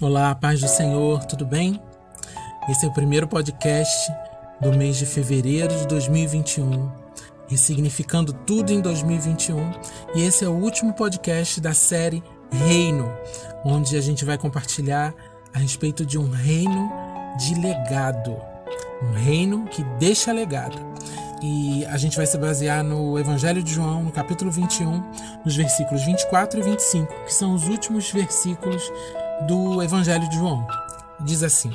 Olá, paz do Senhor, tudo bem? Esse é o primeiro podcast do mês de fevereiro de 2021, ressignificando tudo em 2021, e esse é o último podcast da série Reino, onde a gente vai compartilhar a respeito de um reino de legado, um reino que deixa legado. E a gente vai se basear no Evangelho de João, no capítulo 21, nos versículos 24 e 25, que são os últimos versículos do Evangelho de João. Diz assim: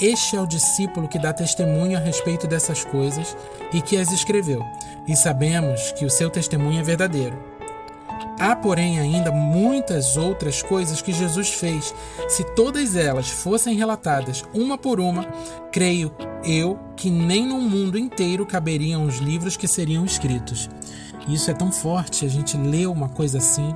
Este é o discípulo que dá testemunho a respeito dessas coisas e que as escreveu, e sabemos que o seu testemunho é verdadeiro. Há, porém, ainda muitas outras coisas que Jesus fez. Se todas elas fossem relatadas uma por uma, creio eu que nem no mundo inteiro caberiam os livros que seriam escritos. Isso é tão forte, a gente lê uma coisa assim,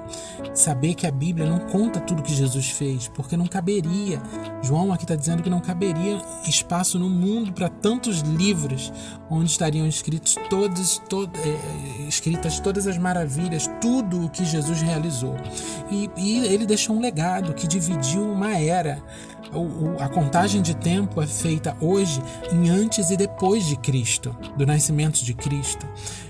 saber que a Bíblia não conta tudo que Jesus fez, porque não caberia. João aqui está dizendo que não caberia espaço no mundo para tantos livros onde estariam escritos todos, todo, é, escritas todas as maravilhas, tudo o que Jesus realizou. E, e ele deixou um legado que dividiu uma era. O, o, a contagem de tempo é feita hoje em antes e depois de Cristo, do nascimento de Cristo.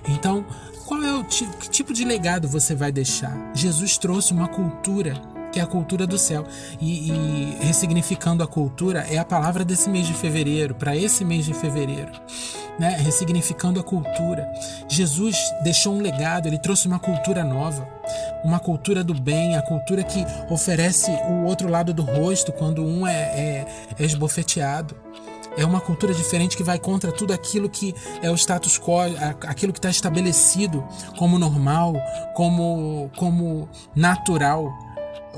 Então, qual é o tipo, que tipo de legado você vai deixar? Jesus trouxe uma cultura que é a cultura do céu. E, e ressignificando a cultura é a palavra desse mês de fevereiro, para esse mês de fevereiro. Né? Ressignificando a cultura. Jesus deixou um legado, ele trouxe uma cultura nova, uma cultura do bem, a cultura que oferece o outro lado do rosto quando um é, é, é esbofeteado. É uma cultura diferente que vai contra tudo aquilo que é o status quo, aquilo que está estabelecido como normal, como, como natural.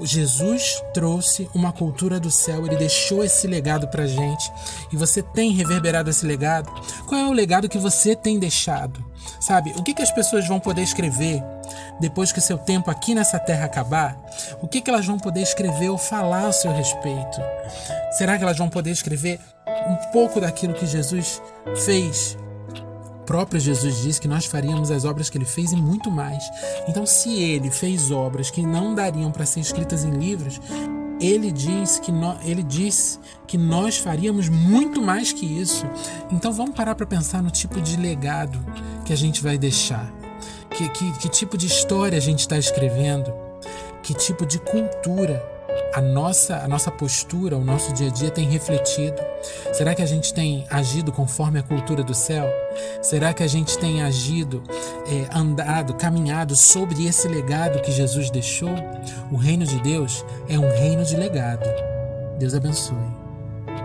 Jesus trouxe uma cultura do céu, ele deixou esse legado para gente e você tem reverberado esse legado. Qual é o legado que você tem deixado? Sabe, o que, que as pessoas vão poder escrever depois que seu tempo aqui nessa terra acabar? O que, que elas vão poder escrever ou falar ao seu respeito? Será que elas vão poder escrever um pouco daquilo que Jesus fez. Próprio Jesus disse que nós faríamos as obras que ele fez e muito mais. Então, se ele fez obras que não dariam para ser escritas em livros, ele diz que no, ele disse que nós faríamos muito mais que isso. Então vamos parar para pensar no tipo de legado que a gente vai deixar. Que, que, que tipo de história a gente está escrevendo? Que tipo de cultura a nossa, a nossa postura, o nosso dia a dia tem refletido? Será que a gente tem agido conforme a cultura do céu? Será que a gente tem agido, é, andado, caminhado sobre esse legado que Jesus deixou? O reino de Deus é um reino de legado. Deus abençoe.